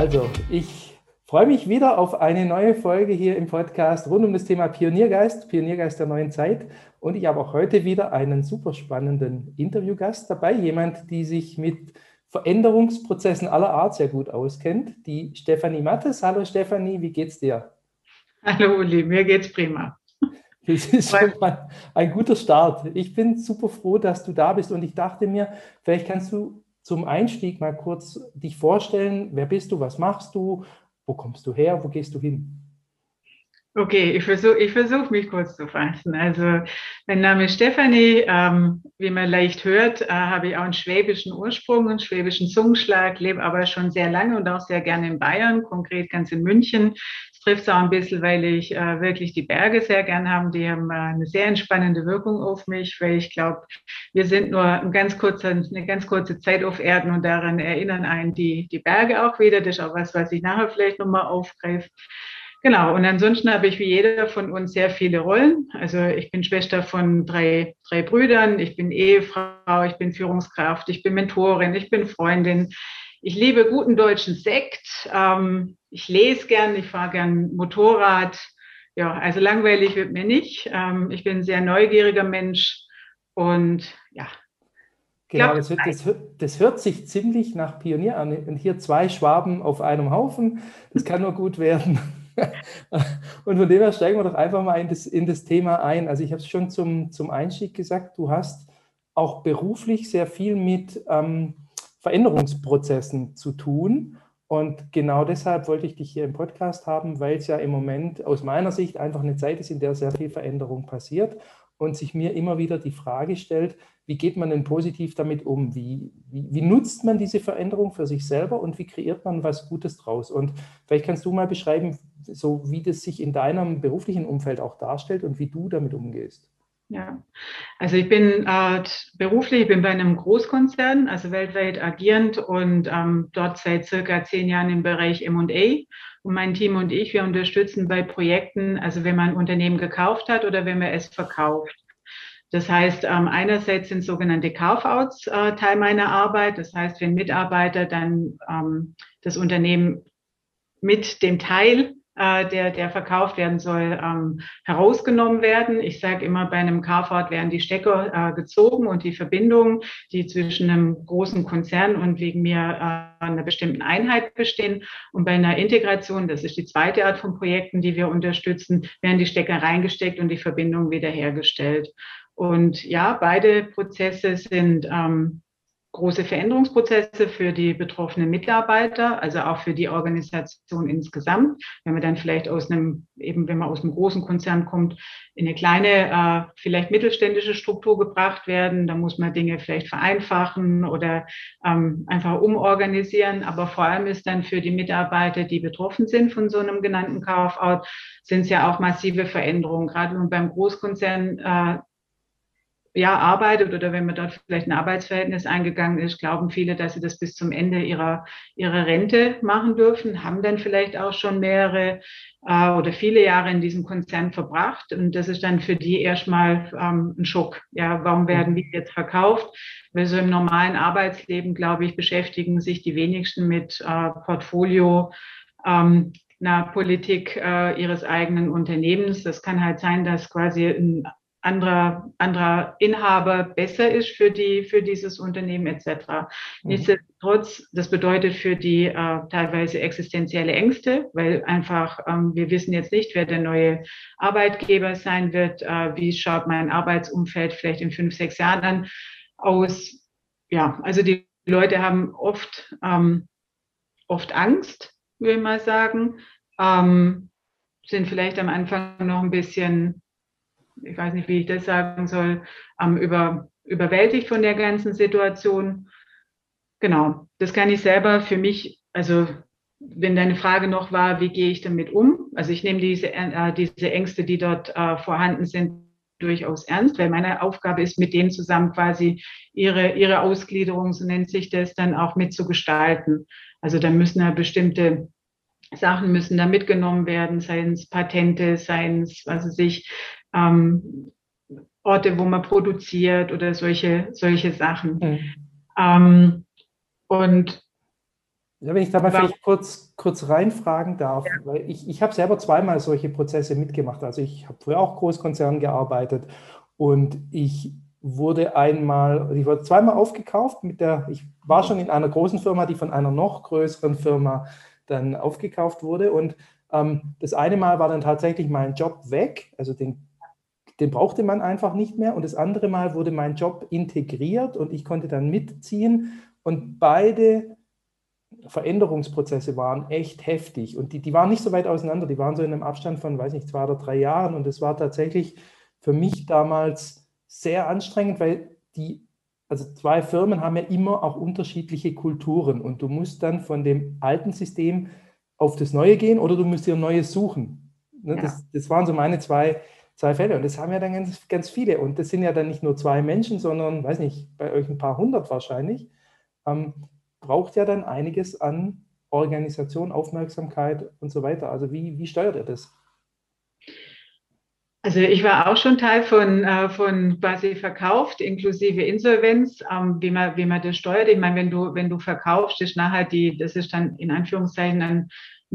Also, ich freue mich wieder auf eine neue Folge hier im Podcast rund um das Thema Pioniergeist, Pioniergeist der neuen Zeit. Und ich habe auch heute wieder einen super spannenden Interviewgast dabei, jemand, die sich mit Veränderungsprozessen aller Art sehr gut auskennt, die Stefanie Mattes. Hallo Stefanie, wie geht's dir? Hallo Uli, mir geht's prima. Das ist schon mal ein guter Start. Ich bin super froh, dass du da bist und ich dachte mir, vielleicht kannst du zum Einstieg mal kurz dich vorstellen. Wer bist du? Was machst du? Wo kommst du her? Wo gehst du hin? Okay, ich versuche ich versuch mich kurz zu fassen. Also mein Name ist Stefanie. Ähm, wie man leicht hört, äh, habe ich auch einen schwäbischen Ursprung, einen schwäbischen Zungenschlag, lebe aber schon sehr lange und auch sehr gerne in Bayern, konkret ganz in München. Es trifft auch ein bisschen, weil ich äh, wirklich die Berge sehr gern habe. Die haben äh, eine sehr entspannende Wirkung auf mich, weil ich glaube, wir sind nur ein ganz kurze, eine ganz kurze Zeit auf Erden und daran erinnern einen die, die Berge auch wieder. Das ist auch was, was ich nachher vielleicht nochmal aufgreife. Genau, und ansonsten habe ich wie jeder von uns sehr viele Rollen. Also ich bin Schwester von drei, drei Brüdern, ich bin Ehefrau, ich bin Führungskraft, ich bin Mentorin, ich bin Freundin. Ich liebe guten deutschen Sekt, ähm, ich lese gern, ich fahre gern Motorrad. Ja, also langweilig wird mir nicht. Ähm, ich bin ein sehr neugieriger Mensch und ja, Genau, das, das, das, hört sich ziemlich nach Pionier an. Und hier zwei Schwaben auf einem Haufen, das kann nur gut werden. Und von dem her steigen wir doch einfach mal in das, in das Thema ein. Also ich habe es schon zum, zum Einstieg gesagt, du hast auch beruflich sehr viel mit ähm, Veränderungsprozessen zu tun. Und genau deshalb wollte ich dich hier im Podcast haben, weil es ja im Moment aus meiner Sicht einfach eine Zeit ist, in der sehr viel Veränderung passiert und sich mir immer wieder die Frage stellt, wie geht man denn positiv damit um? Wie, wie, wie, nutzt man diese Veränderung für sich selber und wie kreiert man was Gutes draus? Und vielleicht kannst du mal beschreiben, so wie das sich in deinem beruflichen Umfeld auch darstellt und wie du damit umgehst. Ja, also ich bin äh, beruflich, ich bin bei einem Großkonzern, also weltweit agierend und ähm, dort seit circa zehn Jahren im Bereich M&A. Und mein Team und ich, wir unterstützen bei Projekten, also wenn man ein Unternehmen gekauft hat oder wenn man es verkauft. Das heißt, ähm, einerseits sind sogenannte Carve-outs äh, Teil meiner Arbeit. Das heißt, wenn Mitarbeiter dann ähm, das Unternehmen mit dem Teil äh, der, der verkauft werden soll, ähm, herausgenommen werden. Ich sage immer, bei einem Carport werden die Stecker äh, gezogen und die Verbindungen, die zwischen einem großen Konzern und wegen mir äh, einer bestimmten Einheit bestehen. Und bei einer Integration, das ist die zweite Art von Projekten, die wir unterstützen, werden die Stecker reingesteckt und die Verbindung wiederhergestellt. Und ja, beide Prozesse sind ähm, große Veränderungsprozesse für die betroffenen Mitarbeiter, also auch für die Organisation insgesamt. Wenn man dann vielleicht aus einem, eben wenn man aus einem großen Konzern kommt, in eine kleine, äh, vielleicht mittelständische Struktur gebracht werden, dann muss man Dinge vielleicht vereinfachen oder ähm, einfach umorganisieren. Aber vor allem ist dann für die Mitarbeiter, die betroffen sind von so einem genannten Carve-out, sind es ja auch massive Veränderungen. Gerade beim Großkonzern äh, ja, arbeitet oder wenn man dort vielleicht ein Arbeitsverhältnis eingegangen ist, glauben viele, dass sie das bis zum Ende ihrer, ihrer Rente machen dürfen, haben dann vielleicht auch schon mehrere äh, oder viele Jahre in diesem Konzern verbracht. Und das ist dann für die erstmal ähm, ein Schock. Ja, warum werden die jetzt verkauft? Weil so im normalen Arbeitsleben, glaube ich, beschäftigen sich die wenigsten mit äh, Portfolio. Ähm, einer Politik äh, ihres eigenen Unternehmens. Das kann halt sein, dass quasi ein anderer, anderer Inhaber besser ist für die, für dieses Unternehmen etc. Mhm. Nichtsdestotrotz, das bedeutet für die äh, teilweise existenzielle Ängste, weil einfach ähm, wir wissen jetzt nicht, wer der neue Arbeitgeber sein wird, äh, wie schaut mein Arbeitsumfeld vielleicht in fünf, sechs Jahren dann aus. Ja, also die Leute haben oft, ähm, oft Angst, würde ich mal sagen, ähm, sind vielleicht am Anfang noch ein bisschen ich weiß nicht, wie ich das sagen soll, ähm, über, überwältigt von der ganzen Situation. Genau, das kann ich selber für mich, also wenn deine Frage noch war, wie gehe ich damit um? Also ich nehme diese, äh, diese Ängste, die dort äh, vorhanden sind, durchaus ernst, weil meine Aufgabe ist, mit denen zusammen quasi ihre, ihre Ausgliederung, so nennt sich das, dann auch mitzugestalten. Also da müssen ja bestimmte Sachen müssen da mitgenommen werden, seien es Patente, seien es, was weiß ich, ähm, Orte, wo man produziert oder solche, solche Sachen. Mhm. Ähm, und Ja, wenn ich da mal vielleicht kurz, kurz reinfragen darf, ja. weil ich, ich habe selber zweimal solche Prozesse mitgemacht. Also ich habe früher auch Großkonzernen gearbeitet und ich wurde einmal, ich wurde zweimal aufgekauft mit der, ich war schon in einer großen Firma, die von einer noch größeren Firma dann aufgekauft wurde und ähm, das eine Mal war dann tatsächlich mein Job weg, also den, den brauchte man einfach nicht mehr. Und das andere Mal wurde mein Job integriert und ich konnte dann mitziehen. Und beide Veränderungsprozesse waren echt heftig. Und die, die waren nicht so weit auseinander, die waren so in einem Abstand von, weiß nicht, zwei oder drei Jahren. Und es war tatsächlich für mich damals sehr anstrengend, weil die, also zwei Firmen haben ja immer auch unterschiedliche Kulturen. Und du musst dann von dem alten System auf das Neue gehen oder du musst dir ein neues suchen. Ne, ja. Das, das waren so meine zwei, zwei Fälle und das haben ja dann ganz, ganz viele und das sind ja dann nicht nur zwei Menschen, sondern, weiß nicht, bei euch ein paar hundert wahrscheinlich. Ähm, braucht ja dann einiges an Organisation, Aufmerksamkeit und so weiter. Also wie, wie steuert ihr das? Also ich war auch schon Teil von, äh, von quasi verkauft, inklusive Insolvenz, ähm, wie, man, wie man das steuert. Ich meine, wenn du, wenn du verkaufst, ist nachher die, das ist dann in Anführungszeichen ein,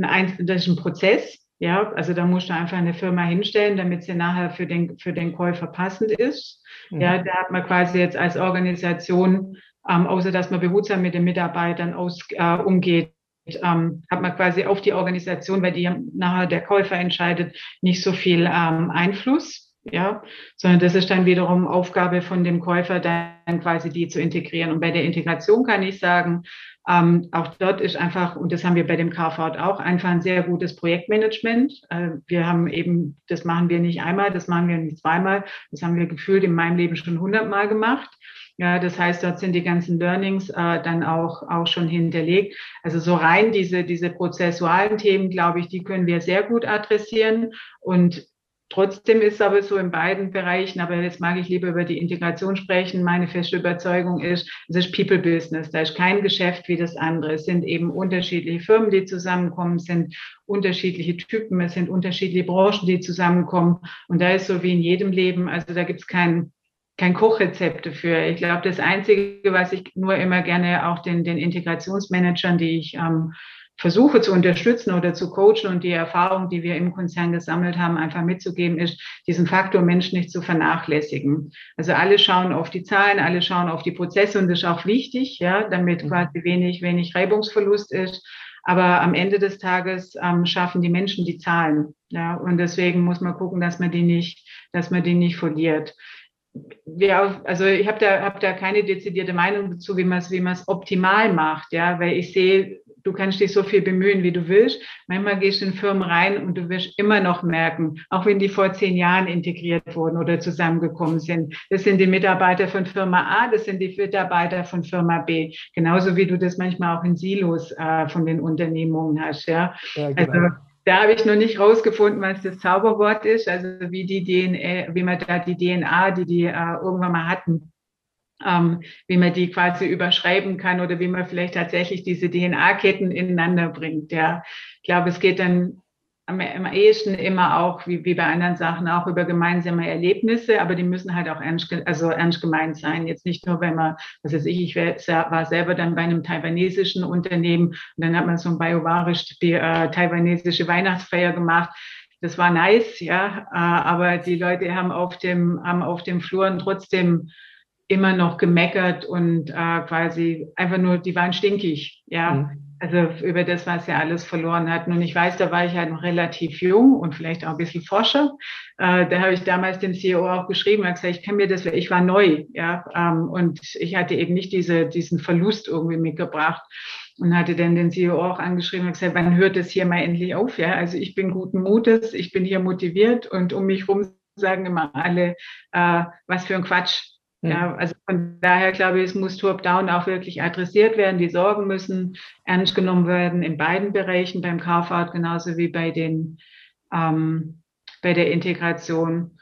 ein, das ist ein Prozess. Ja, also da musst du einfach eine Firma hinstellen, damit sie nachher für den, für den Käufer passend ist. Mhm. Ja, da hat man quasi jetzt als Organisation ähm, außer dass man behutsam mit den Mitarbeitern aus, äh, umgeht, ähm, hat man quasi auf die Organisation, weil die nachher der Käufer entscheidet, nicht so viel ähm, Einfluss. Ja, sondern das ist dann wiederum Aufgabe von dem Käufer, dann quasi die zu integrieren. Und bei der Integration kann ich sagen, ähm, auch dort ist einfach, und das haben wir bei dem Carfahrt auch, einfach ein sehr gutes Projektmanagement. Äh, wir haben eben, das machen wir nicht einmal, das machen wir nicht zweimal, das haben wir gefühlt in meinem Leben schon hundertmal gemacht. Ja, das heißt, dort sind die ganzen Learnings äh, dann auch, auch schon hinterlegt. Also so rein diese, diese prozessualen Themen, glaube ich, die können wir sehr gut adressieren. Und Trotzdem ist aber so in beiden Bereichen, aber jetzt mag ich lieber über die Integration sprechen. Meine feste Überzeugung ist, es ist People Business. Da ist kein Geschäft wie das andere. Es sind eben unterschiedliche Firmen, die zusammenkommen, es sind unterschiedliche Typen, es sind unterschiedliche Branchen, die zusammenkommen. Und da ist so wie in jedem Leben, also da gibt es kein, kein Kochrezept dafür. Ich glaube, das Einzige, was ich nur immer gerne auch den, den Integrationsmanagern, die ich ähm, versuche zu unterstützen oder zu coachen und die Erfahrung, die wir im Konzern gesammelt haben, einfach mitzugeben, ist, diesen Faktor Mensch nicht zu vernachlässigen. Also alle schauen auf die Zahlen, alle schauen auf die Prozesse und das ist auch wichtig, ja, damit mhm. quasi wenig, wenig Reibungsverlust ist. Aber am Ende des Tages ähm, schaffen die Menschen die Zahlen. Ja, und deswegen muss man gucken, dass man die nicht, dass man die nicht verliert ja, also ich habe da, hab da keine dezidierte Meinung dazu, wie man es wie man's optimal macht, ja, weil ich sehe, du kannst dich so viel bemühen, wie du willst. Manchmal gehst du in Firmen rein und du wirst immer noch merken, auch wenn die vor zehn Jahren integriert wurden oder zusammengekommen sind. Das sind die Mitarbeiter von Firma A, das sind die Mitarbeiter von Firma B. Genauso wie du das manchmal auch in Silos äh, von den Unternehmungen hast, ja. ja genau. Also da habe ich noch nicht rausgefunden, was das Zauberwort ist, also wie die DNA, wie man da die DNA, die die äh, irgendwann mal hatten, ähm, wie man die quasi überschreiben kann oder wie man vielleicht tatsächlich diese DNA-Ketten ineinander bringt. Ja, ich glaube, es geht dann am, am ehesten immer auch, wie, wie bei anderen Sachen, auch über gemeinsame Erlebnisse, aber die müssen halt auch ernst, also ernst gemeint sein. Jetzt nicht nur, wenn man, was weiß ich, ich war selber dann bei einem taiwanesischen Unternehmen und dann hat man so ein biovarisch die äh, taiwanesische Weihnachtsfeier gemacht. Das war nice, ja, äh, aber die Leute haben auf dem, haben auf dem Fluren trotzdem immer noch gemeckert und äh, quasi einfach nur, die waren stinkig, ja. Mhm. Also über das, was er alles verloren hat. Und ich weiß, da war ich halt noch relativ jung und vielleicht auch ein bisschen Forscher. Äh, da habe ich damals dem CEO auch geschrieben, und gesagt, ich kann mir das, ich war neu, ja, ähm, und ich hatte eben nicht diese, diesen Verlust irgendwie mitgebracht und hatte dann den CEO auch angeschrieben und gesagt, wann hört es hier mal endlich auf? Ja, also ich bin guten Mutes, ich bin hier motiviert und um mich rum sagen immer alle, äh, was für ein Quatsch. Ja, also von daher glaube ich, es muss Top-Down auch wirklich adressiert werden. Die Sorgen müssen ernst genommen werden in beiden Bereichen, beim Carfahrt genauso wie bei den, ähm, bei der Integration.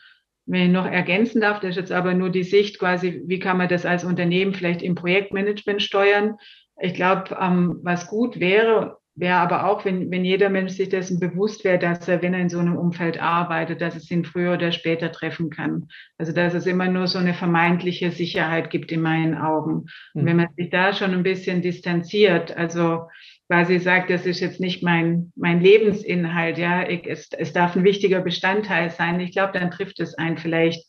Wenn ich noch ergänzen darf, das ist jetzt aber nur die Sicht quasi, wie kann man das als Unternehmen vielleicht im Projektmanagement steuern. Ich glaube, ähm, was gut wäre, wäre aber auch, wenn, wenn jeder Mensch sich dessen bewusst wäre, dass er, wenn er in so einem Umfeld arbeitet, dass es ihn früher oder später treffen kann. Also dass es immer nur so eine vermeintliche Sicherheit gibt in meinen Augen. Und hm. wenn man sich da schon ein bisschen distanziert, also quasi sagt, das ist jetzt nicht mein, mein Lebensinhalt, ja, ich, es, es darf ein wichtiger Bestandteil sein. Ich glaube, dann trifft es einen vielleicht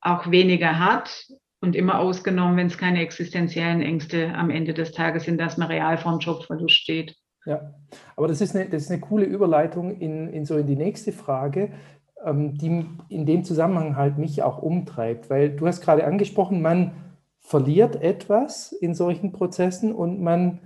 auch weniger hart und immer ausgenommen, wenn es keine existenziellen Ängste am Ende des Tages sind, dass man real vor dem Jobverlust steht. Ja, aber das ist eine, das ist eine coole Überleitung in, in so in die nächste Frage, ähm, die in dem Zusammenhang halt mich auch umtreibt, weil du hast gerade angesprochen, man verliert etwas in solchen Prozessen und man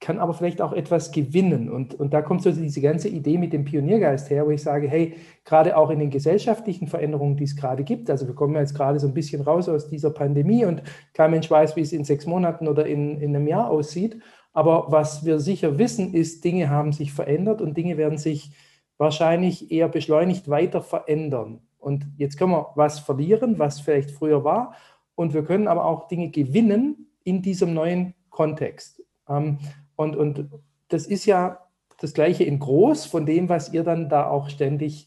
kann aber vielleicht auch etwas gewinnen. Und, und da kommt so diese ganze Idee mit dem Pioniergeist her, wo ich sage, hey, gerade auch in den gesellschaftlichen Veränderungen, die es gerade gibt, also wir kommen jetzt gerade so ein bisschen raus aus dieser Pandemie und kein Mensch weiß, wie es in sechs Monaten oder in, in einem Jahr aussieht. Aber was wir sicher wissen, ist, Dinge haben sich verändert und Dinge werden sich wahrscheinlich eher beschleunigt weiter verändern. Und jetzt können wir was verlieren, was vielleicht früher war. Und wir können aber auch Dinge gewinnen in diesem neuen Kontext. Ähm, und, und das ist ja das Gleiche in groß von dem, was ihr dann da auch ständig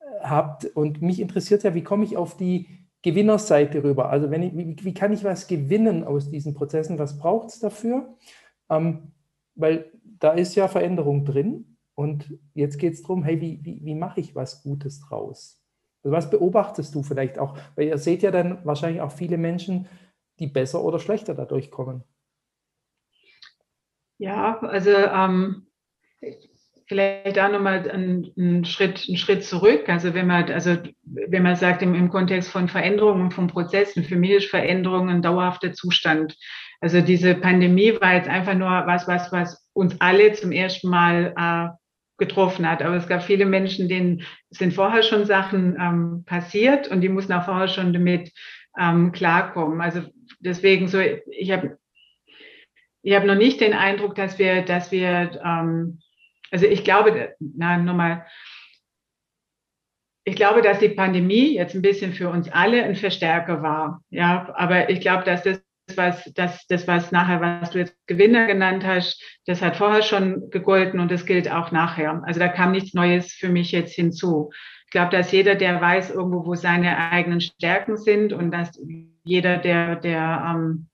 äh, habt. Und mich interessiert ja, wie komme ich auf die Gewinnerseite rüber? Also wenn ich, wie, wie kann ich was gewinnen aus diesen Prozessen? Was braucht es dafür? Ähm, weil da ist ja Veränderung drin. Und jetzt geht es darum, hey, wie, wie, wie mache ich was Gutes draus? Also was beobachtest du vielleicht auch? Weil ihr seht ja dann wahrscheinlich auch viele Menschen, die besser oder schlechter dadurch kommen. Ja, also ähm, vielleicht da nochmal einen, einen, Schritt, einen Schritt zurück. Also wenn man, also wenn man sagt im, im Kontext von Veränderungen, von Prozessen, für mich ist Veränderung ein dauerhafter Zustand. Also diese Pandemie war jetzt einfach nur was, was, was uns alle zum ersten Mal äh, getroffen hat. Aber es gab viele Menschen, denen sind vorher schon Sachen ähm, passiert und die mussten auch vorher schon damit ähm, klarkommen. Also deswegen so, ich habe ich habe noch nicht den Eindruck, dass wir, dass wir, ähm, also ich glaube, na, nochmal, ich glaube, dass die Pandemie jetzt ein bisschen für uns alle ein Verstärker war. Ja, aber ich glaube, dass das was, das, das, was nachher, was du jetzt Gewinner genannt hast, das hat vorher schon gegolten und das gilt auch nachher. Also da kam nichts Neues für mich jetzt hinzu. Ich glaube, dass jeder, der weiß irgendwo, wo seine eigenen Stärken sind und dass jeder, der, der ähm,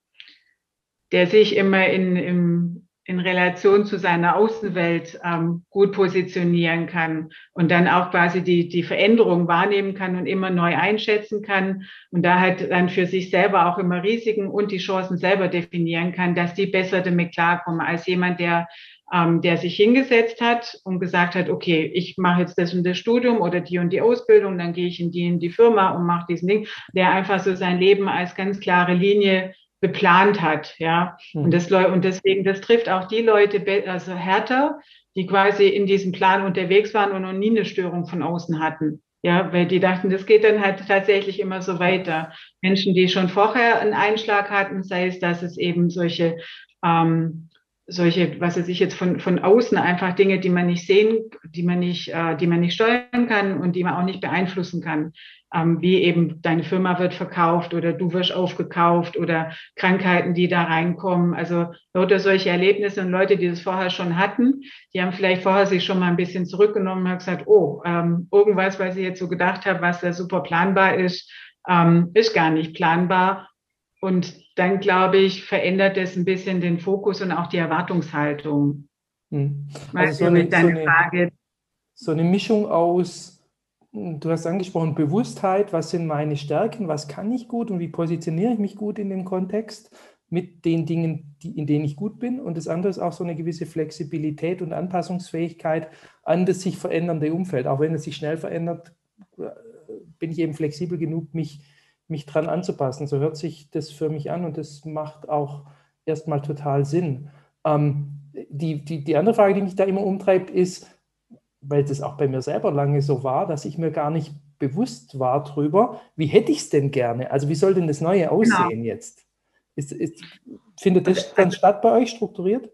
der sich immer in, in, in Relation zu seiner Außenwelt ähm, gut positionieren kann und dann auch quasi die, die Veränderung wahrnehmen kann und immer neu einschätzen kann und da halt dann für sich selber auch immer Risiken und die Chancen selber definieren kann, dass die besser damit klarkommen als jemand, der ähm, der sich hingesetzt hat und gesagt hat, okay, ich mache jetzt das und das Studium oder die und die Ausbildung, dann gehe ich in die in die Firma und mache diesen Ding, der einfach so sein Leben als ganz klare Linie geplant hat, ja. Mhm. Und das und deswegen, das trifft auch die Leute also härter, die quasi in diesem Plan unterwegs waren und noch nie eine Störung von außen hatten. Ja, weil die dachten, das geht dann halt tatsächlich immer so weiter. Menschen, die schon vorher einen Einschlag hatten, sei es, dass es eben solche ähm, solche, was weiß ich jetzt von, von außen einfach Dinge, die man nicht sehen, die man nicht, äh, die man nicht steuern kann und die man auch nicht beeinflussen kann. Ähm, wie eben deine Firma wird verkauft oder du wirst aufgekauft oder Krankheiten, die da reinkommen. Also lauter solche Erlebnisse und Leute, die das vorher schon hatten, die haben vielleicht vorher sich schon mal ein bisschen zurückgenommen und haben gesagt, oh, ähm, irgendwas, was ich jetzt so gedacht habe, was da super planbar ist, ähm, ist gar nicht planbar. Und dann, glaube ich, verändert es ein bisschen den Fokus und auch die Erwartungshaltung. Hm. Also so eine, so, eine, so eine Mischung aus, du hast angesprochen, Bewusstheit, was sind meine Stärken, was kann ich gut und wie positioniere ich mich gut in dem Kontext mit den Dingen, die, in denen ich gut bin. Und das andere ist auch so eine gewisse Flexibilität und Anpassungsfähigkeit an das sich verändernde Umfeld. Auch wenn es sich schnell verändert, äh, bin ich eben flexibel genug, mich mich dran anzupassen. So hört sich das für mich an und das macht auch erstmal total Sinn. Ähm, die, die, die andere Frage, die mich da immer umtreibt, ist, weil das auch bei mir selber lange so war, dass ich mir gar nicht bewusst war drüber, wie hätte ich es denn gerne? Also wie soll denn das Neue genau. aussehen genau. jetzt? Ist, ist, findet das dann statt bei euch strukturiert?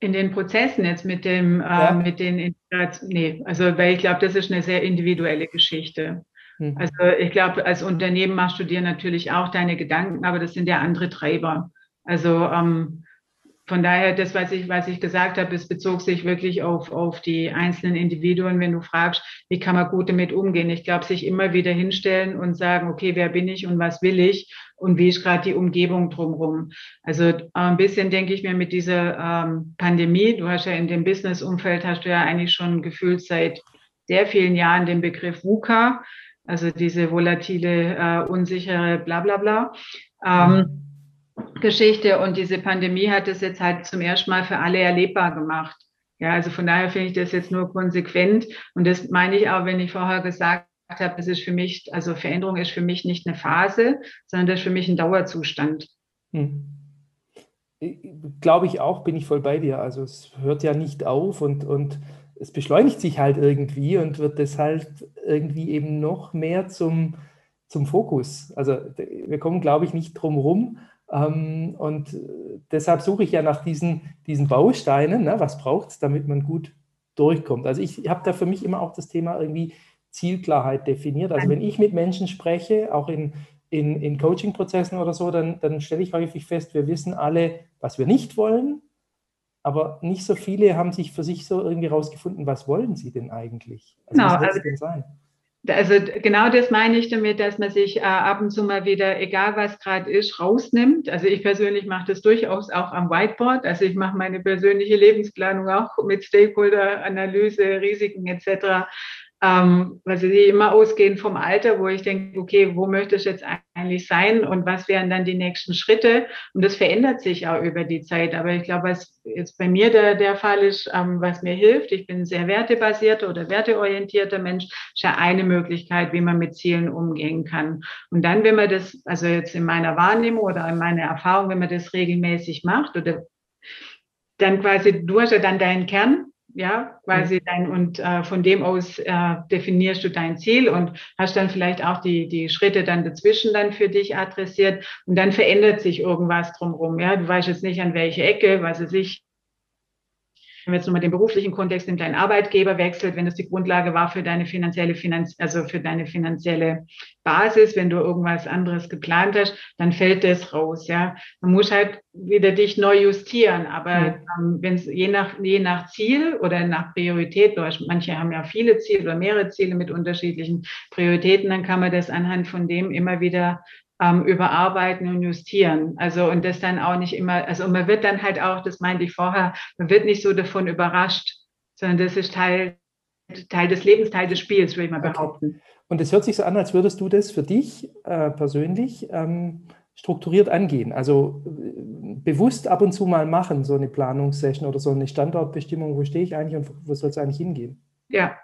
In den Prozessen jetzt mit dem, äh, ja. äh, mit den, nee, also weil ich glaube, das ist eine sehr individuelle Geschichte. Mhm. Also ich glaube, als Unternehmen machst du dir natürlich auch deine Gedanken, aber das sind ja andere Treiber. Also ähm, von daher, das, was ich, was ich gesagt habe, es bezog sich wirklich auf, auf die einzelnen Individuen, wenn du fragst, wie kann man gut damit umgehen. Ich glaube, sich immer wieder hinstellen und sagen, okay, wer bin ich und was will ich und wie ist gerade die Umgebung drumherum. Also äh, ein bisschen denke ich mir mit dieser ähm, Pandemie, du hast ja in dem Business-Umfeld, hast du ja eigentlich schon gefühlt seit sehr vielen Jahren den Begriff VUCA, also diese volatile, äh, unsichere, bla bla bla. Ähm, Geschichte und diese Pandemie hat es jetzt halt zum ersten Mal für alle erlebbar gemacht. Ja, also von daher finde ich das jetzt nur konsequent und das meine ich auch, wenn ich vorher gesagt habe, das ist für mich, also Veränderung ist für mich nicht eine Phase, sondern das ist für mich ein Dauerzustand. Hm. Glaube ich auch, bin ich voll bei dir. Also es hört ja nicht auf und, und es beschleunigt sich halt irgendwie und wird deshalb irgendwie eben noch mehr zum, zum Fokus. Also wir kommen, glaube ich, nicht drum rum, und deshalb suche ich ja nach diesen, diesen Bausteinen. Ne? Was braucht es, damit man gut durchkommt? Also ich habe da für mich immer auch das Thema irgendwie Zielklarheit definiert. Also wenn ich mit Menschen spreche, auch in, in, in Coaching-Prozessen oder so, dann, dann stelle ich häufig fest, wir wissen alle, was wir nicht wollen, aber nicht so viele haben sich für sich so irgendwie rausgefunden, was wollen sie denn eigentlich? Also genau, was soll es denn sein? Also genau das meine ich damit, dass man sich äh, ab und zu mal wieder, egal was gerade ist, rausnimmt. Also ich persönlich mache das durchaus auch am Whiteboard. Also ich mache meine persönliche Lebensplanung auch mit Stakeholder-Analyse, Risiken etc ähm, weil sie immer ausgehen vom Alter, wo ich denke, okay, wo möchte ich jetzt eigentlich sein und was wären dann die nächsten Schritte? Und das verändert sich auch über die Zeit. Aber ich glaube, was jetzt bei mir der, der Fall ist, ähm, was mir hilft, ich bin ein sehr wertebasierter oder werteorientierter Mensch, ist ja eine Möglichkeit, wie man mit Zielen umgehen kann. Und dann, wenn man das, also jetzt in meiner Wahrnehmung oder in meiner Erfahrung, wenn man das regelmäßig macht oder dann quasi, du hast ja dann deinen Kern, ja, quasi dein und äh, von dem aus äh, definierst du dein Ziel und hast dann vielleicht auch die die Schritte dann dazwischen dann für dich adressiert und dann verändert sich irgendwas drumherum, ja, du weißt jetzt nicht an welche Ecke, was es sich wenn wir jetzt nochmal den beruflichen Kontext nimmt, dein Arbeitgeber wechselt, wenn das die Grundlage war für deine finanzielle Finanz also für deine finanzielle Basis, wenn du irgendwas anderes geplant hast, dann fällt das raus, ja. Man muss halt wieder dich neu justieren, aber mhm. ähm, wenn es je nach je nach Ziel oder nach Priorität, manche haben ja viele Ziele oder mehrere Ziele mit unterschiedlichen Prioritäten, dann kann man das anhand von dem immer wieder ähm, überarbeiten und justieren. Also und das dann auch nicht immer, also man wird dann halt auch, das meinte ich vorher, man wird nicht so davon überrascht, sondern das ist Teil, Teil des Lebens, Teil des Spiels, würde ich mal behaupten. Und es hört sich so an, als würdest du das für dich äh, persönlich ähm, strukturiert angehen. Also äh, bewusst ab und zu mal machen, so eine Planungssession oder so eine Standortbestimmung, wo stehe ich eigentlich und wo soll es eigentlich hingehen? Ja,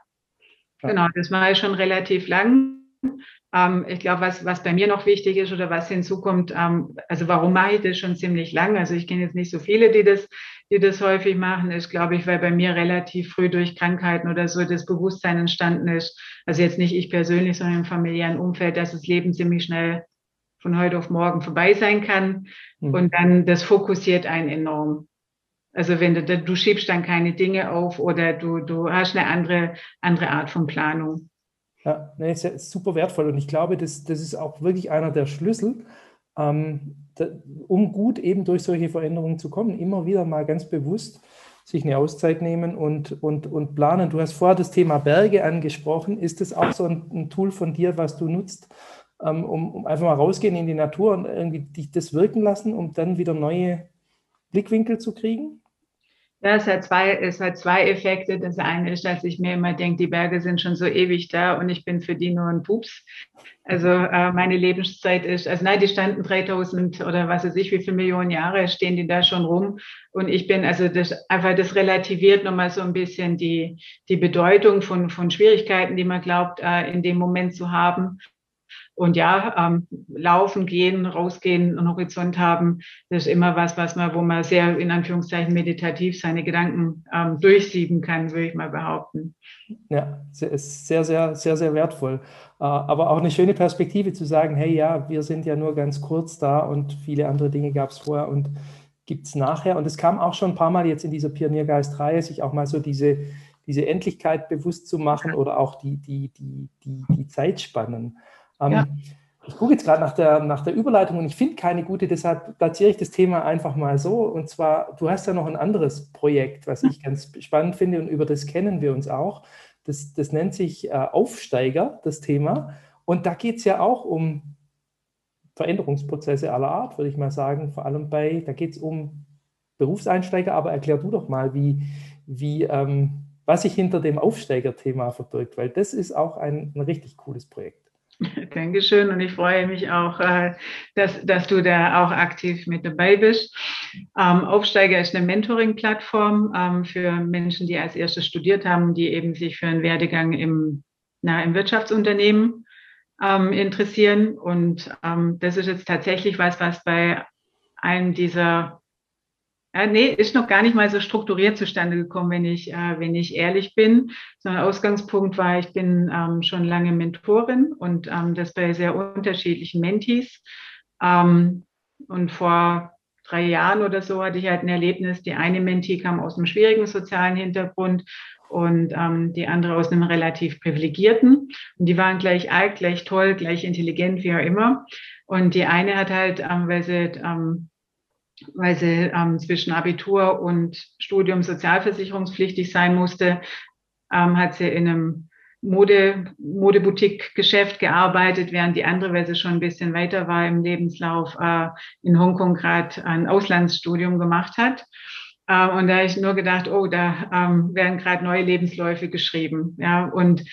ja. genau, das mache ich schon relativ lang. Ähm, ich glaube, was, was bei mir noch wichtig ist oder was hinzukommt, ähm, also warum mache ich das schon ziemlich lang? Also ich kenne jetzt nicht so viele, die das, die das häufig machen, ist, glaube ich, weil bei mir relativ früh durch Krankheiten oder so das Bewusstsein entstanden ist. Also jetzt nicht ich persönlich, sondern im familiären Umfeld, dass das Leben ziemlich schnell von heute auf morgen vorbei sein kann. Mhm. Und dann, das fokussiert einen enorm. Also wenn du, du schiebst dann keine Dinge auf oder du, du hast eine andere, andere Art von Planung. Ja, nee, ist super wertvoll und ich glaube, das, das ist auch wirklich einer der Schlüssel, ähm, da, um gut eben durch solche Veränderungen zu kommen. Immer wieder mal ganz bewusst sich eine Auszeit nehmen und, und, und planen. Du hast vorher das Thema Berge angesprochen. Ist das auch so ein, ein Tool von dir, was du nutzt, ähm, um, um einfach mal rausgehen in die Natur und irgendwie dich das wirken lassen, um dann wieder neue Blickwinkel zu kriegen? Ja, es hat zwei, es hat zwei Effekte. Das eine ist, dass ich mir immer denke, die Berge sind schon so ewig da und ich bin für die nur ein Pups. Also äh, meine Lebenszeit ist, also nein, die standen 3000 oder was weiß ich, wie viele Millionen Jahre stehen die da schon rum. Und ich bin, also das einfach, das relativiert nochmal so ein bisschen die, die Bedeutung von, von Schwierigkeiten, die man glaubt, äh, in dem Moment zu haben. Und ja, ähm, laufen, gehen, rausgehen, einen Horizont haben, das ist immer was, was man, wo man sehr in Anführungszeichen meditativ seine Gedanken ähm, durchsieben kann, würde ich mal behaupten. Ja, ist sehr, sehr, sehr, sehr wertvoll. Äh, aber auch eine schöne Perspektive zu sagen, hey ja, wir sind ja nur ganz kurz da und viele andere Dinge gab es vorher und gibt es nachher. Und es kam auch schon ein paar Mal jetzt in dieser Pioniergeist-Reihe, sich auch mal so diese, diese Endlichkeit bewusst zu machen oder auch die, die, die, die, die Zeitspannen. Ähm, ja. Ich gucke jetzt gerade nach der, nach der Überleitung und ich finde keine gute, deshalb platziere ich das Thema einfach mal so. Und zwar, du hast ja noch ein anderes Projekt, was ich ganz spannend finde und über das kennen wir uns auch. Das, das nennt sich äh, Aufsteiger, das Thema. Und da geht es ja auch um Veränderungsprozesse aller Art, würde ich mal sagen. Vor allem bei, da geht es um Berufseinsteiger, aber erklär du doch mal, wie, wie, ähm, was sich hinter dem Aufsteiger-Thema verbirgt, weil das ist auch ein, ein richtig cooles Projekt. Dankeschön und ich freue mich auch, äh, dass, dass du da auch aktiv mit dabei bist. Ähm, Aufsteiger ist eine Mentoring-Plattform ähm, für Menschen, die als erstes studiert haben, die eben sich für einen Werdegang im, na, im Wirtschaftsunternehmen ähm, interessieren. Und das ist jetzt tatsächlich was, was bei einem dieser ja, nee, ist noch gar nicht mal so strukturiert zustande gekommen, wenn ich, äh, wenn ich ehrlich bin. Sondern Ausgangspunkt war, ich bin ähm, schon lange Mentorin und ähm, das bei sehr unterschiedlichen Mentees. Ähm, und vor drei Jahren oder so hatte ich halt ein Erlebnis. Die eine Mentee kam aus einem schwierigen sozialen Hintergrund und ähm, die andere aus einem relativ privilegierten. Und die waren gleich alt, gleich toll, gleich intelligent, wie auch immer. Und die eine hat halt, ähm, weil sie ähm, weil sie ähm, zwischen Abitur und Studium sozialversicherungspflichtig sein musste, ähm, hat sie in einem Mode, Modeboutique-Geschäft gearbeitet, während die andere, weil sie schon ein bisschen weiter war im Lebenslauf, äh, in Hongkong gerade ein Auslandsstudium gemacht hat. Äh, und da habe ich nur gedacht, oh, da ähm, werden gerade neue Lebensläufe geschrieben. Ja, und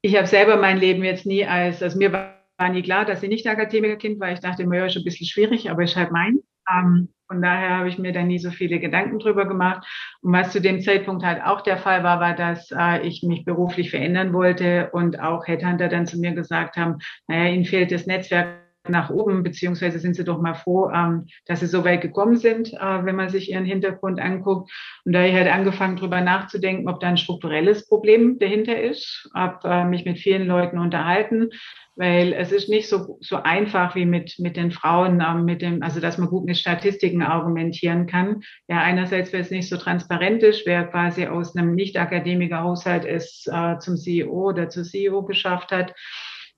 ich habe selber mein Leben jetzt nie als, also mir war nie klar, dass sie nicht Akademikerkind war. Ich dachte ja, ist ein bisschen schwierig, aber ist halt mein. Ähm, von daher habe ich mir da nie so viele Gedanken drüber gemacht. Und was zu dem Zeitpunkt halt auch der Fall war, war, dass äh, ich mich beruflich verändern wollte und auch Headhunter dann zu mir gesagt haben, naja, ihnen fehlt das Netzwerk nach oben, beziehungsweise sind sie doch mal froh, ähm, dass sie so weit gekommen sind, äh, wenn man sich ihren Hintergrund anguckt. Und da ich halt angefangen, drüber nachzudenken, ob da ein strukturelles Problem dahinter ist, habe äh, mich mit vielen Leuten unterhalten, weil es ist nicht so, so einfach wie mit, mit den Frauen, ähm, mit dem, also dass man gut mit Statistiken argumentieren kann. Ja, einerseits, weil es nicht so transparent ist, wer quasi aus einem Nicht-Akademiker-Haushalt es äh, zum CEO oder zur CEO geschafft hat.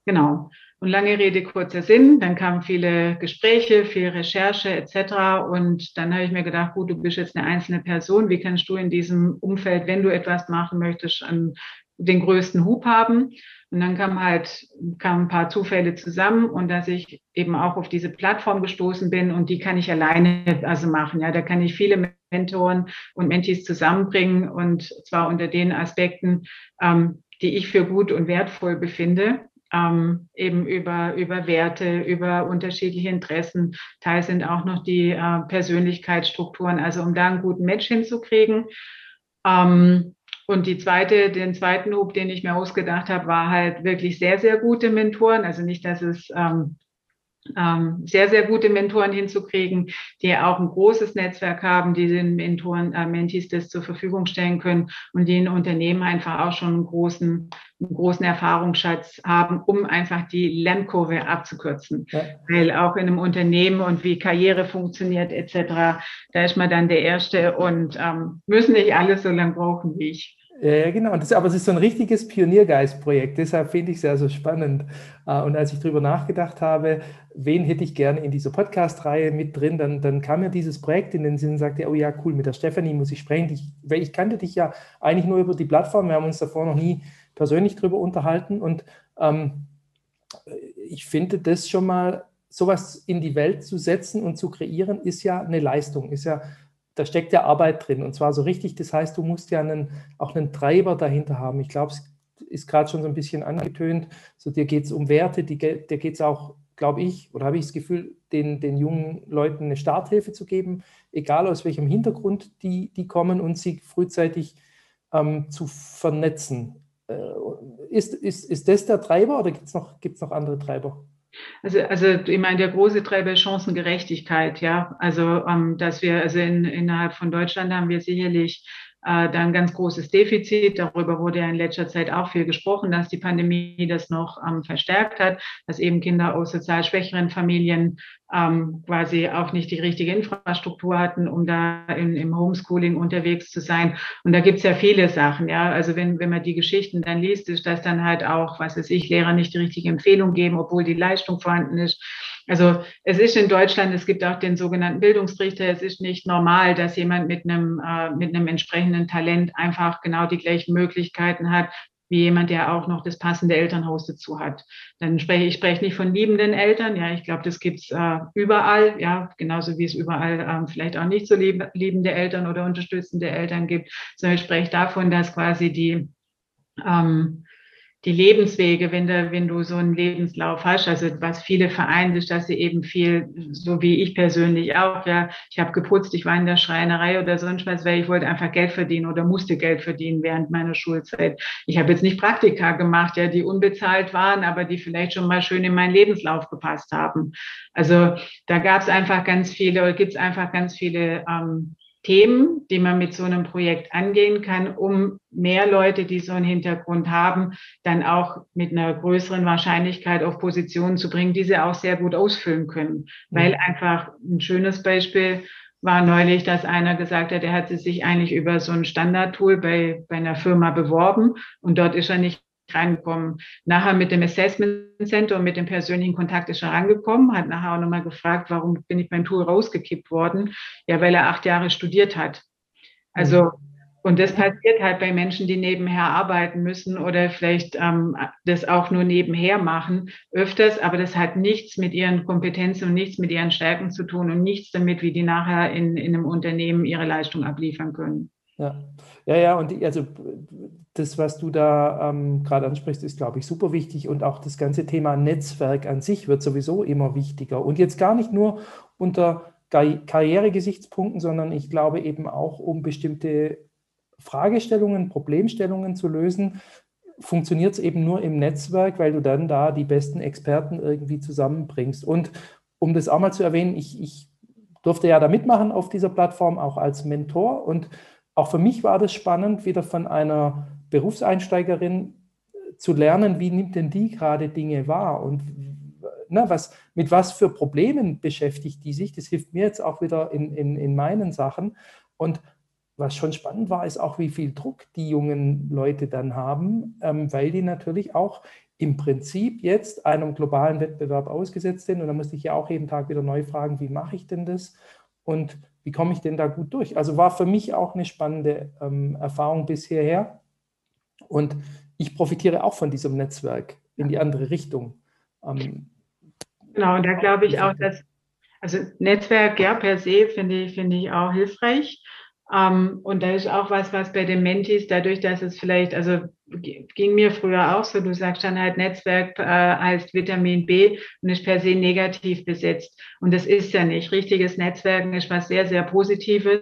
Genau. Und lange Rede, kurzer Sinn. Dann kamen viele Gespräche, viel Recherche etc. Und dann habe ich mir gedacht, gut, du bist jetzt eine einzelne Person. Wie kannst du in diesem Umfeld, wenn du etwas machen möchtest, an den größten Hub haben? Und dann kam halt, kamen ein paar Zufälle zusammen und dass ich eben auch auf diese Plattform gestoßen bin und die kann ich alleine also machen. Ja, da kann ich viele Mentoren und Mentees zusammenbringen und zwar unter den Aspekten, ähm, die ich für gut und wertvoll befinde ähm, eben über, über Werte, über unterschiedliche Interessen. Teil sind auch noch die äh, Persönlichkeitsstrukturen, also um da einen guten Match hinzukriegen. Ähm, und die zweite, den zweiten Hub, den ich mir ausgedacht habe, war halt wirklich sehr, sehr gute Mentoren. Also nicht, dass es ähm, sehr, sehr gute Mentoren hinzukriegen, die auch ein großes Netzwerk haben, die den Mentoren, äh, Mentees das zur Verfügung stellen können und die in Unternehmen einfach auch schon einen großen, einen großen Erfahrungsschatz haben, um einfach die Lernkurve abzukürzen. Ja. Weil auch in einem Unternehmen und wie Karriere funktioniert etc., da ist man dann der Erste und ähm, müssen nicht alle so lange brauchen wie ich. Ja, genau. Das, aber es ist so ein richtiges Pioniergeistprojekt. Deshalb finde ich es sehr so spannend. Äh, und als ich darüber nachgedacht habe, wen hätte ich gerne in dieser Podcast-Reihe mit drin, dann, dann kam mir dieses Projekt in den Sinn und sagte, oh ja, cool, mit der Stefanie muss ich sprechen. Ich, weil ich kannte dich ja eigentlich nur über die Plattform. Wir haben uns davor noch nie persönlich darüber unterhalten. Und ähm, ich finde das schon mal, sowas in die Welt zu setzen und zu kreieren, ist ja eine Leistung, ist ja da steckt ja Arbeit drin und zwar so richtig. Das heißt, du musst ja einen, auch einen Treiber dahinter haben. Ich glaube, es ist gerade schon so ein bisschen angetönt. So, dir geht es um Werte, die, dir geht es auch, glaube ich, oder habe ich das Gefühl, den, den jungen Leuten eine Starthilfe zu geben, egal aus welchem Hintergrund die, die kommen und sie frühzeitig ähm, zu vernetzen. Äh, ist, ist, ist das der Treiber oder gibt es noch, gibt's noch andere Treiber? Also, also ich meine, der große Treiber Chancengerechtigkeit, ja. Also, ähm, dass wir, also in, innerhalb von Deutschland haben wir sicherlich äh, dann ganz großes Defizit. Darüber wurde ja in letzter Zeit auch viel gesprochen, dass die Pandemie das noch ähm, verstärkt hat, dass eben Kinder aus sozial schwächeren Familien ähm, quasi auch nicht die richtige Infrastruktur hatten, um da in, im Homeschooling unterwegs zu sein. Und da gibt's ja viele Sachen, ja. Also wenn, wenn man die Geschichten dann liest, ist das dann halt auch, was weiß ich, Lehrer nicht die richtige Empfehlung geben, obwohl die Leistung vorhanden ist. Also es ist in Deutschland, es gibt auch den sogenannten Bildungsrichter. Es ist nicht normal, dass jemand mit einem, äh, mit einem entsprechenden Talent einfach genau die gleichen Möglichkeiten hat, wie jemand, der auch noch das passende Elternhaus dazu hat. Dann spreche ich spreche nicht von liebenden Eltern, ja, ich glaube, das gibt's äh, überall, ja, genauso wie es überall ähm, vielleicht auch nicht so lieb, liebende Eltern oder unterstützende Eltern gibt, sondern ich spreche davon, dass quasi die ähm, die Lebenswege, wenn du, wenn du so einen Lebenslauf hast, also was viele vereint, ist, dass sie eben viel, so wie ich persönlich auch, ja, ich habe geputzt, ich war in der Schreinerei oder sonst was, weil ich wollte einfach Geld verdienen oder musste Geld verdienen während meiner Schulzeit. Ich habe jetzt nicht Praktika gemacht, ja, die unbezahlt waren, aber die vielleicht schon mal schön in meinen Lebenslauf gepasst haben. Also da gab es einfach ganz viele, oder gibt es einfach ganz viele ähm, Themen, die man mit so einem Projekt angehen kann, um mehr Leute, die so einen Hintergrund haben, dann auch mit einer größeren Wahrscheinlichkeit auf Positionen zu bringen, die sie auch sehr gut ausfüllen können. Mhm. Weil einfach ein schönes Beispiel war neulich, dass einer gesagt hat, er hat sich eigentlich über so ein Standardtool bei, bei einer Firma beworben und dort ist er nicht reingekommen. Nachher mit dem Assessment Center und mit dem persönlichen Kontakt ist er rangekommen, hat nachher auch nochmal gefragt, warum bin ich beim Tool rausgekippt worden? Ja, weil er acht Jahre studiert hat. Also, mhm. und das passiert halt bei Menschen, die nebenher arbeiten müssen oder vielleicht ähm, das auch nur nebenher machen, öfters, aber das hat nichts mit ihren Kompetenzen und nichts mit ihren Stärken zu tun und nichts damit, wie die nachher in, in einem Unternehmen ihre Leistung abliefern können. Ja, ja, ja, und also das, was du da ähm, gerade ansprichst, ist, glaube ich, super wichtig. Und auch das ganze Thema Netzwerk an sich wird sowieso immer wichtiger. Und jetzt gar nicht nur unter Karrieregesichtspunkten, sondern ich glaube eben auch, um bestimmte Fragestellungen, Problemstellungen zu lösen, funktioniert es eben nur im Netzwerk, weil du dann da die besten Experten irgendwie zusammenbringst. Und um das auch mal zu erwähnen, ich, ich durfte ja da mitmachen auf dieser Plattform, auch als Mentor. Und auch für mich war das spannend, wieder von einer Berufseinsteigerin zu lernen, wie nimmt denn die gerade Dinge wahr und ne, was, mit was für Problemen beschäftigt die sich. Das hilft mir jetzt auch wieder in, in, in meinen Sachen. Und was schon spannend war, ist auch, wie viel Druck die jungen Leute dann haben, ähm, weil die natürlich auch im Prinzip jetzt einem globalen Wettbewerb ausgesetzt sind. Und da musste ich ja auch jeden Tag wieder neu fragen, wie mache ich denn das? Und wie komme ich denn da gut durch? Also war für mich auch eine spannende ähm, Erfahrung bis hierher. Und ich profitiere auch von diesem Netzwerk in die andere Richtung. Ähm, genau, und da glaube ich auch, dass, also Netzwerk, ja, per se finde ich, finde ich auch hilfreich. Ähm, und da ist auch was, was bei den Mentis, dadurch, dass es vielleicht, also ging mir früher auch so, du sagst dann halt, Netzwerk äh, heißt Vitamin B und ist per se negativ besetzt. Und das ist ja nicht. Richtiges Netzwerken ist was sehr, sehr Positives,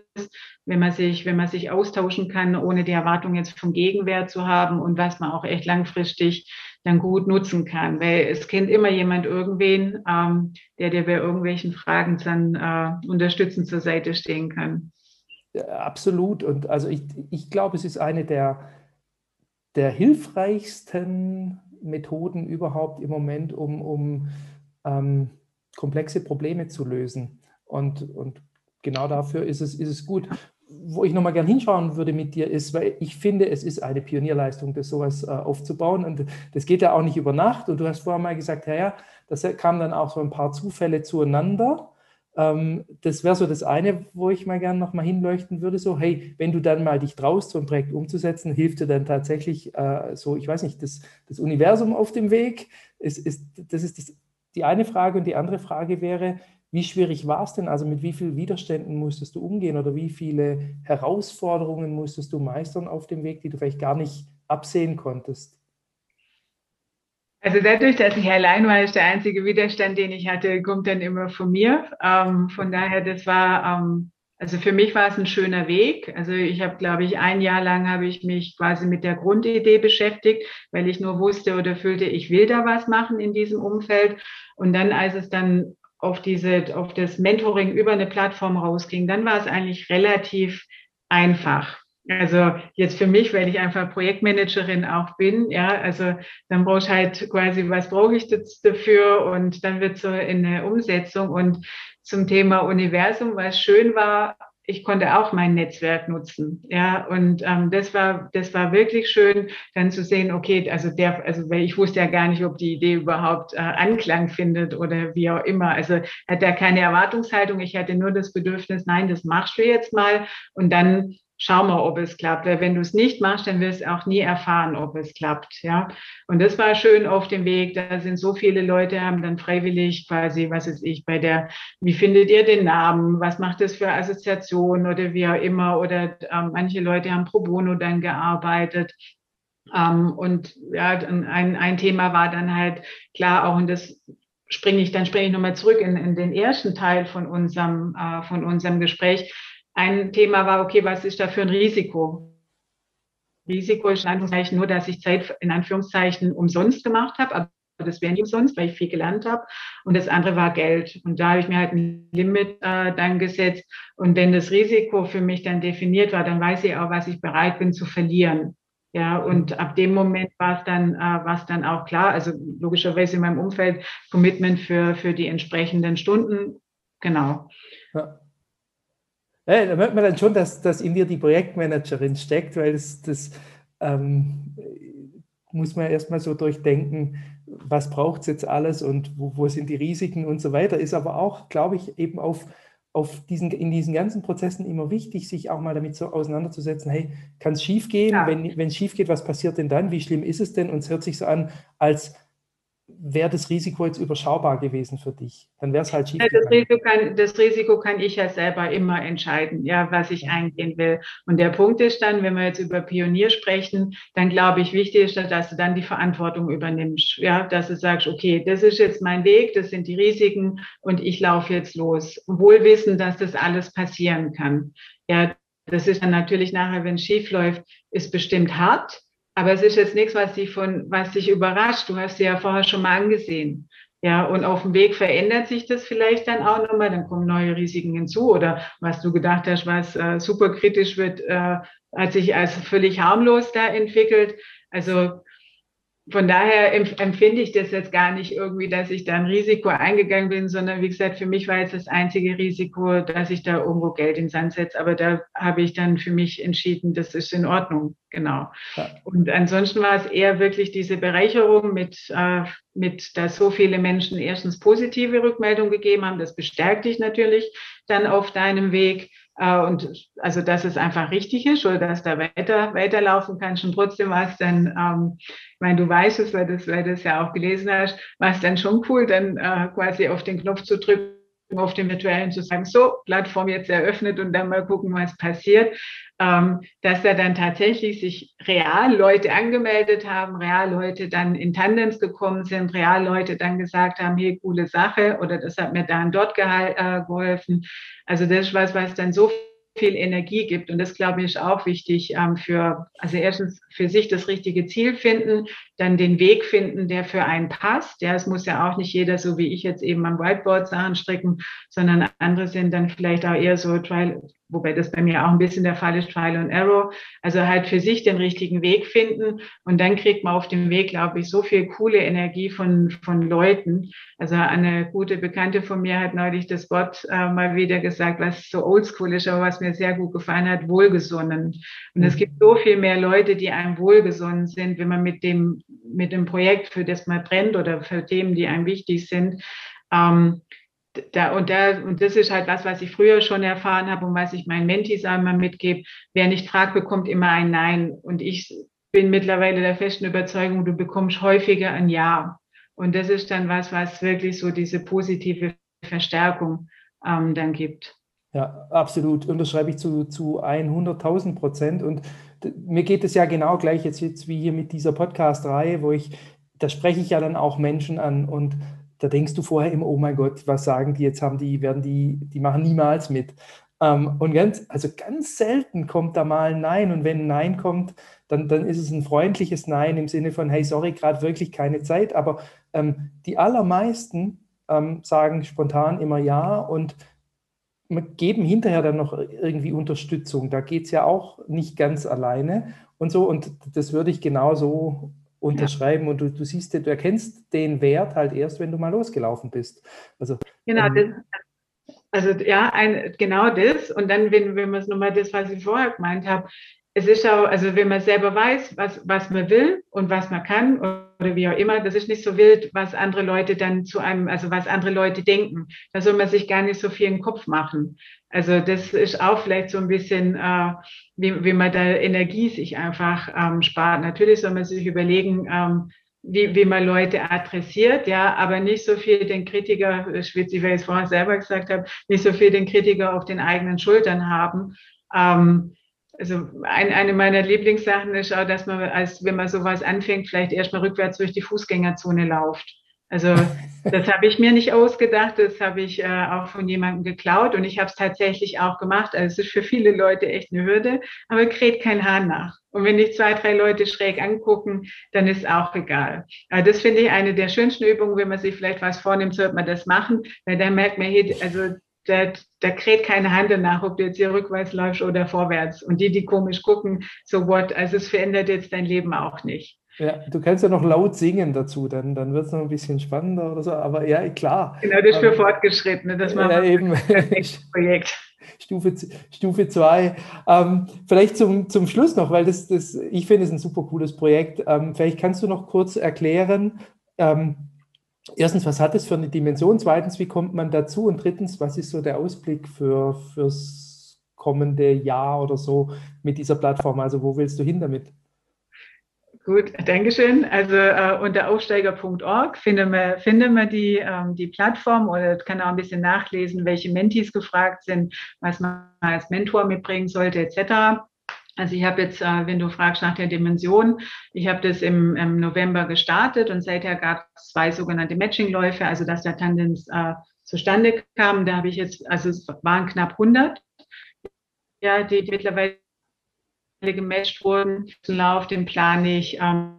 wenn man sich, wenn man sich austauschen kann, ohne die Erwartung jetzt vom Gegenwert zu haben und was man auch echt langfristig dann gut nutzen kann. Weil es kennt immer jemand irgendwen, ähm, der dir bei irgendwelchen Fragen dann äh, unterstützend zur Seite stehen kann. Absolut. Und also ich, ich glaube, es ist eine der, der hilfreichsten Methoden überhaupt im Moment, um, um ähm, komplexe Probleme zu lösen. Und, und genau dafür ist es, ist es gut. Wo ich nochmal gern hinschauen würde mit dir ist, weil ich finde, es ist eine Pionierleistung, das sowas äh, aufzubauen. Und das geht ja auch nicht über Nacht. Und du hast vorher mal gesagt, ja, ja, das kamen dann auch so ein paar Zufälle zueinander. Ähm, das wäre so das eine, wo ich mal gerne nochmal hinleuchten würde. So, hey, wenn du dann mal dich traust, so ein Projekt umzusetzen, hilft dir dann tatsächlich äh, so, ich weiß nicht, das, das Universum auf dem Weg? Ist, ist, das ist das, die eine Frage. Und die andere Frage wäre, wie schwierig war es denn? Also mit wie vielen Widerständen musstest du umgehen oder wie viele Herausforderungen musstest du meistern auf dem Weg, die du vielleicht gar nicht absehen konntest? Also dadurch, dass ich allein war, ist der einzige Widerstand, den ich hatte, kommt dann immer von mir. Ähm, von daher, das war, ähm, also für mich war es ein schöner Weg. Also ich habe, glaube ich, ein Jahr lang habe ich mich quasi mit der Grundidee beschäftigt, weil ich nur wusste oder fühlte, ich will da was machen in diesem Umfeld. Und dann, als es dann auf diese, auf das Mentoring über eine Plattform rausging, dann war es eigentlich relativ einfach. Also jetzt für mich, weil ich einfach Projektmanagerin auch bin, ja, also dann brauche ich halt quasi, was brauche ich dafür? Und dann wird so in eine Umsetzung und zum Thema Universum, was schön war, ich konnte auch mein Netzwerk nutzen, ja, und ähm, das war das war wirklich schön, dann zu sehen, okay, also der, also weil ich wusste ja gar nicht, ob die Idee überhaupt äh, Anklang findet oder wie auch immer, also hat er keine Erwartungshaltung, ich hatte nur das Bedürfnis, nein, das machst du jetzt mal. Und dann schau mal, ob es klappt. Weil wenn du es nicht machst, dann wirst du auch nie erfahren, ob es klappt. Ja. Und das war schön auf dem Weg. Da sind so viele Leute, haben dann freiwillig quasi, was ist ich, bei der, wie findet ihr den Namen? Was macht das für Assoziationen oder wie auch immer? Oder ähm, manche Leute haben pro bono dann gearbeitet. Ähm, und ja, ein, ein Thema war dann halt klar auch, und das springe ich, dann springe ich nochmal zurück in, in den ersten Teil von unserem, äh, von unserem Gespräch ein Thema war, okay, was ist da für ein Risiko? Risiko ist in Anführungszeichen nur, dass ich Zeit in Anführungszeichen umsonst gemacht habe, aber das wäre nicht umsonst, weil ich viel gelernt habe. Und das andere war Geld. Und da habe ich mir halt ein Limit äh, dann gesetzt. Und wenn das Risiko für mich dann definiert war, dann weiß ich auch, was ich bereit bin zu verlieren. Ja, und ab dem Moment war es dann, äh, war es dann auch klar. Also logischerweise in meinem Umfeld Commitment für, für die entsprechenden Stunden. Genau. Ja. Ja, da merkt man dann schon, dass, dass in dir die Projektmanagerin steckt, weil das, das ähm, muss man erstmal so durchdenken, was braucht es jetzt alles und wo, wo, sind die Risiken und so weiter. Ist aber auch, glaube ich, eben auf, auf diesen, in diesen ganzen Prozessen immer wichtig, sich auch mal damit so auseinanderzusetzen, hey, kann es schief gehen? Ja. Wenn es schief geht, was passiert denn dann? Wie schlimm ist es denn? Und es hört sich so an, als wäre das Risiko jetzt überschaubar gewesen für dich? Dann wäre es halt schief. Das Risiko, kann, das Risiko kann ich ja selber immer entscheiden, ja, was ich eingehen will. Und der Punkt ist dann, wenn wir jetzt über Pionier sprechen, dann glaube ich, wichtig ist, dass du dann die Verantwortung übernimmst. Ja, dass du sagst, okay, das ist jetzt mein Weg, das sind die Risiken und ich laufe jetzt los. Wohl wissen, dass das alles passieren kann. Ja, das ist dann natürlich nachher, wenn es schief läuft, ist bestimmt hart. Aber es ist jetzt nichts, was dich von, was dich überrascht. Du hast sie ja vorher schon mal angesehen. Ja, und auf dem Weg verändert sich das vielleicht dann auch nochmal, dann kommen neue Risiken hinzu oder was du gedacht hast, was äh, super kritisch wird, äh, hat sich als völlig harmlos da entwickelt. Also von daher empfinde ich das jetzt gar nicht irgendwie, dass ich da ein Risiko eingegangen bin, sondern wie gesagt, für mich war jetzt das einzige Risiko, dass ich da irgendwo Geld in Sand setze. Aber da habe ich dann für mich entschieden, das ist in Ordnung. Genau. Ja. Und ansonsten war es eher wirklich diese Bereicherung mit, äh, mit, dass so viele Menschen erstens positive Rückmeldungen gegeben haben. Das bestärkt dich natürlich dann auf deinem Weg. Äh, und also, dass es einfach richtig ist oder dass da weiter, weiterlaufen kannst. Und trotzdem war es dann, ähm, ich meine, du weißt es, weil, das, weil du es ja auch gelesen hast, war es dann schon cool, dann äh, quasi auf den Knopf zu drücken auf dem virtuellen zu sagen, so, Plattform jetzt eröffnet und dann mal gucken, was passiert, dass da dann tatsächlich sich real Leute angemeldet haben, real Leute dann in Tandems gekommen sind, real Leute dann gesagt haben, hey, coole Sache oder das hat mir da und dort äh, geholfen. Also das ist was, was dann so viel Energie gibt. Und das, glaube ich, ist auch wichtig ähm, für, also erstens für sich das richtige Ziel finden, dann den Weg finden, der für einen passt. Ja, es muss ja auch nicht jeder, so wie ich jetzt eben am Whiteboard Sachen stricken, sondern andere sind dann vielleicht auch eher so Trial, wobei das bei mir auch ein bisschen der Fall ist, Trial and Error. Also halt für sich den richtigen Weg finden und dann kriegt man auf dem Weg, glaube ich, so viel coole Energie von, von Leuten. Also eine gute Bekannte von mir hat neulich das Wort äh, mal wieder gesagt, was so oldschool ist, aber was mir sehr gut gefallen hat, wohlgesonnen. Und es gibt so viel mehr Leute, die einem wohlgesonnen sind, wenn man mit dem, mit dem Projekt, für das man brennt oder für Themen, die einem wichtig sind, ähm, da, und, da, und das ist halt was, was ich früher schon erfahren habe und was ich meinen Mentis einmal mitgebe. Wer nicht fragt, bekommt immer ein Nein. Und ich bin mittlerweile der festen Überzeugung, du bekommst häufiger ein Ja. Und das ist dann was, was wirklich so diese positive Verstärkung ähm, dann gibt. Ja, absolut. Unterschreibe ich zu, zu 100.000 Prozent. Und mir geht es ja genau gleich jetzt, jetzt wie hier mit dieser Podcast-Reihe, wo ich, da spreche ich ja dann auch Menschen an und da denkst du vorher immer, oh mein Gott, was sagen die jetzt, haben die, werden die, die machen niemals mit. Ähm, und ganz, also ganz selten kommt da mal ein Nein. Und wenn ein Nein kommt, dann, dann ist es ein freundliches Nein im Sinne von, hey, sorry, gerade wirklich keine Zeit. Aber ähm, die allermeisten ähm, sagen spontan immer Ja und geben hinterher dann noch irgendwie Unterstützung. Da geht es ja auch nicht ganz alleine und so. Und das würde ich genauso unterschreiben. Ja. Und du, du siehst, du erkennst den Wert halt erst, wenn du mal losgelaufen bist. Also, genau, ähm, das, also ja, ein, genau das. Und dann, wenn, wenn man es nochmal das, was ich vorher gemeint habe, es ist auch, also wenn man selber weiß, was, was man will und was man kann oder wie auch immer, das ist nicht so wild, was andere Leute dann zu einem, also was andere Leute denken. Da soll man sich gar nicht so viel im Kopf machen. Also das ist auch vielleicht so ein bisschen, äh, wie, wie man da Energie sich einfach ähm, spart. Natürlich soll man sich überlegen, ähm, wie, wie man Leute adressiert, ja, aber nicht so viel den Kritiker, ich es vorhin selber gesagt habe, nicht so viel den Kritiker auf den eigenen Schultern haben. Ähm, also ein, eine meiner Lieblingssachen ist auch, dass man, als wenn man sowas anfängt, vielleicht erstmal rückwärts durch die Fußgängerzone läuft. Also das habe ich mir nicht ausgedacht, das habe ich äh, auch von jemandem geklaut und ich habe es tatsächlich auch gemacht. Also es ist für viele Leute echt eine Hürde, aber kräht kein Hahn nach. Und wenn dich zwei, drei Leute schräg angucken, dann ist auch egal. Aber das finde ich eine der schönsten Übungen, wenn man sich vielleicht was vornimmt, sollte man das machen, weil dann merkt man, hey, also da, da kräht keine Hand danach, ob du jetzt hier rückwärts läufst oder vorwärts. Und die, die komisch gucken, so what, also es verändert jetzt dein Leben auch nicht. Ja, du kannst ja noch laut singen dazu, dann, dann wird es noch ein bisschen spannender oder so, aber ja, klar. Genau, das ist für Fortgeschrittene, das machen ja, eben. Projekt. Stufe, Stufe 2. Ähm, vielleicht zum, zum Schluss noch, weil das, das ich finde es ein super cooles Projekt. Ähm, vielleicht kannst du noch kurz erklären, ähm, erstens, was hat es für eine Dimension? Zweitens, wie kommt man dazu? Und drittens, was ist so der Ausblick für, fürs kommende Jahr oder so mit dieser Plattform? Also, wo willst du hin damit? Gut, Dankeschön. Also äh, unter aufsteiger.org finden wir, finden wir die, ähm, die Plattform oder kann auch ein bisschen nachlesen, welche Mentees gefragt sind, was man als Mentor mitbringen sollte, etc. Also ich habe jetzt, äh, wenn du fragst nach der Dimension, ich habe das im, im, November gestartet und seither gab es zwei sogenannte Matching-Läufe, also dass der Tandem äh, zustande kam. Da habe ich jetzt, also es waren knapp 100, ja, die, die mittlerweile gematcht wurden. Den Lauf, den plane ich ähm,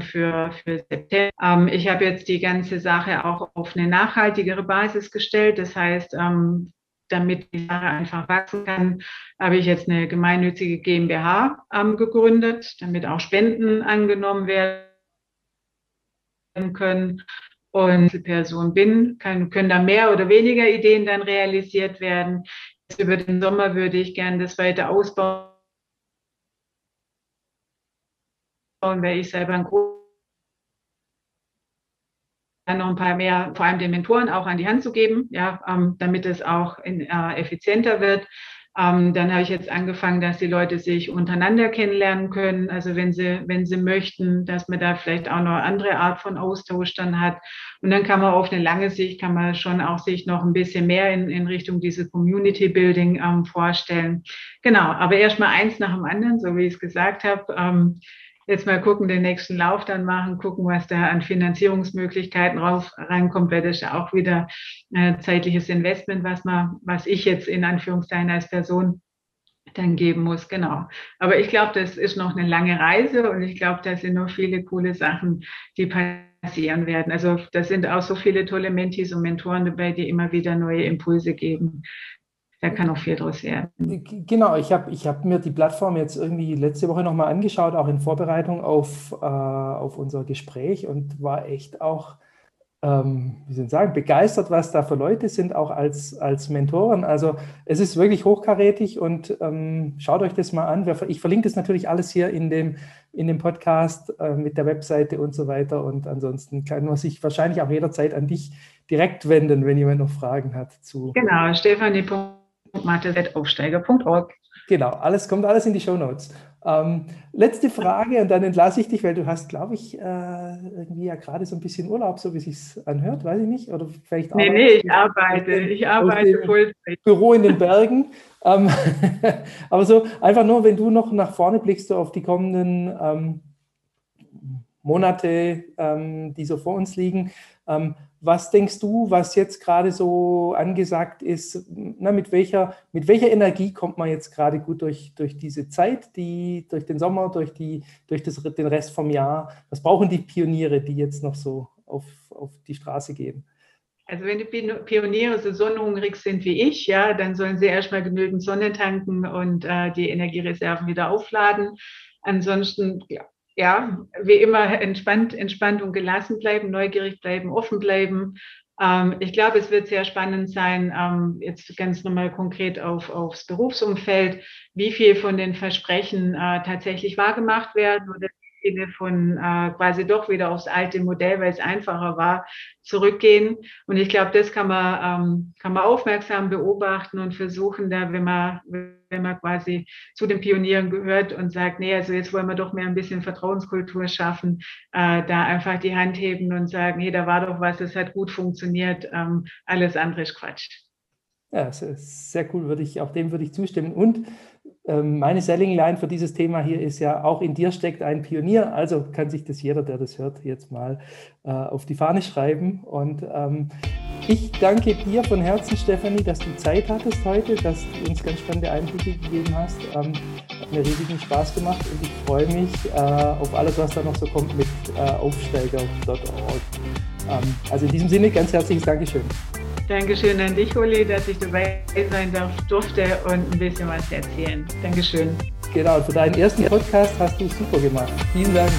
für, für September. Ähm, ich habe jetzt die ganze Sache auch auf eine nachhaltigere Basis gestellt. Das heißt, ähm, damit die Sache einfach wachsen kann, habe ich jetzt eine gemeinnützige GmbH ähm, gegründet, damit auch Spenden angenommen werden können. Und Person bin, kann, können da mehr oder weniger Ideen dann realisiert werden. Jetzt über den Sommer würde ich gerne das weiter ausbauen, weil ich selber ein großes dann noch ein paar mehr, vor allem den Mentoren auch an die Hand zu geben, ja, ähm, damit es auch in, äh, effizienter wird. Ähm, dann habe ich jetzt angefangen, dass die Leute sich untereinander kennenlernen können. Also wenn sie, wenn sie möchten, dass man da vielleicht auch noch andere Art von Austausch dann hat. Und dann kann man auf eine lange Sicht, kann man schon auch sich noch ein bisschen mehr in, in Richtung diese Community Building ähm, vorstellen. Genau, aber erstmal eins nach dem anderen, so wie ich es gesagt habe. Ähm, jetzt mal gucken, den nächsten Lauf dann machen, gucken, was da an Finanzierungsmöglichkeiten rauf, reinkommt, weil das ist ja auch wieder äh, zeitliches Investment, was man, was ich jetzt in Anführungszeichen als Person dann geben muss, genau. Aber ich glaube, das ist noch eine lange Reise und ich glaube, da sind noch viele coole Sachen, die passieren werden. Also da sind auch so viele tolle Mentis und Mentoren dabei, die immer wieder neue Impulse geben da kann auch viel draus werden. Genau, ich habe ich hab mir die Plattform jetzt irgendwie letzte Woche nochmal angeschaut, auch in Vorbereitung auf, äh, auf unser Gespräch und war echt auch, ähm, wie soll ich sagen, begeistert, was da für Leute sind, auch als, als Mentoren. Also es ist wirklich hochkarätig und ähm, schaut euch das mal an. Ich verlinke das natürlich alles hier in dem, in dem Podcast äh, mit der Webseite und so weiter. Und ansonsten kann man sich wahrscheinlich auch jederzeit an dich direkt wenden, wenn jemand noch Fragen hat zu. Genau, Stefanie mathe.aufsteiger.org. Genau, alles kommt alles in die Show Notes. Ähm, letzte Frage und dann entlasse ich dich, weil du hast, glaube ich, äh, irgendwie ja gerade so ein bisschen Urlaub, so wie es sich anhört, weiß ich nicht. Oder vielleicht Nee, nee, ich arbeite. Ich arbeite Vollzeit. Büro in den Bergen. ähm, aber so einfach nur, wenn du noch nach vorne blickst, so auf die kommenden ähm, Monate, ähm, die so vor uns liegen. Was denkst du, was jetzt gerade so angesagt ist? Na, mit, welcher, mit welcher Energie kommt man jetzt gerade gut durch, durch diese Zeit, die, durch den Sommer, durch, die, durch das, den Rest vom Jahr? Was brauchen die Pioniere, die jetzt noch so auf, auf die Straße gehen? Also wenn die Pioniere so sonnenhungrig sind wie ich, ja, dann sollen sie erstmal genügend Sonne tanken und äh, die Energiereserven wieder aufladen. Ansonsten, ja, ja, wie immer entspannt, entspannt und gelassen bleiben, neugierig bleiben, offen bleiben. Ähm, ich glaube, es wird sehr spannend sein, ähm, jetzt ganz nochmal konkret auf, aufs Berufsumfeld, wie viel von den Versprechen äh, tatsächlich wahrgemacht werden oder Sinne von äh, quasi doch wieder aufs alte Modell, weil es einfacher war, zurückgehen. Und ich glaube, das kann man, ähm, kann man aufmerksam beobachten und versuchen, da, wenn man, wenn man quasi zu den Pionieren gehört und sagt, nee, also jetzt wollen wir doch mehr ein bisschen Vertrauenskultur schaffen, äh, da einfach die Hand heben und sagen, hey, da war doch was, es hat gut funktioniert, ähm, alles andere ist Quatsch. Ja, sehr cool, würde ich, auch dem würde ich zustimmen. Und meine Selling Line für dieses Thema hier ist ja, auch in dir steckt ein Pionier, also kann sich das jeder, der das hört, jetzt mal äh, auf die Fahne schreiben. Und ähm, ich danke dir von Herzen, Stefanie, dass du Zeit hattest heute, dass du uns ganz spannende Einblicke gegeben hast. Ähm, hat mir riesigen Spaß gemacht und ich freue mich äh, auf alles, was da noch so kommt mit äh, aufsteiger.org. Ähm, also in diesem Sinne, ganz herzliches Dankeschön. Dankeschön an dich, Uli, dass ich dabei sein darf, durfte und ein bisschen was erzählen. Dankeschön. Genau, für deinen ersten Podcast hast du super gemacht. Vielen Dank.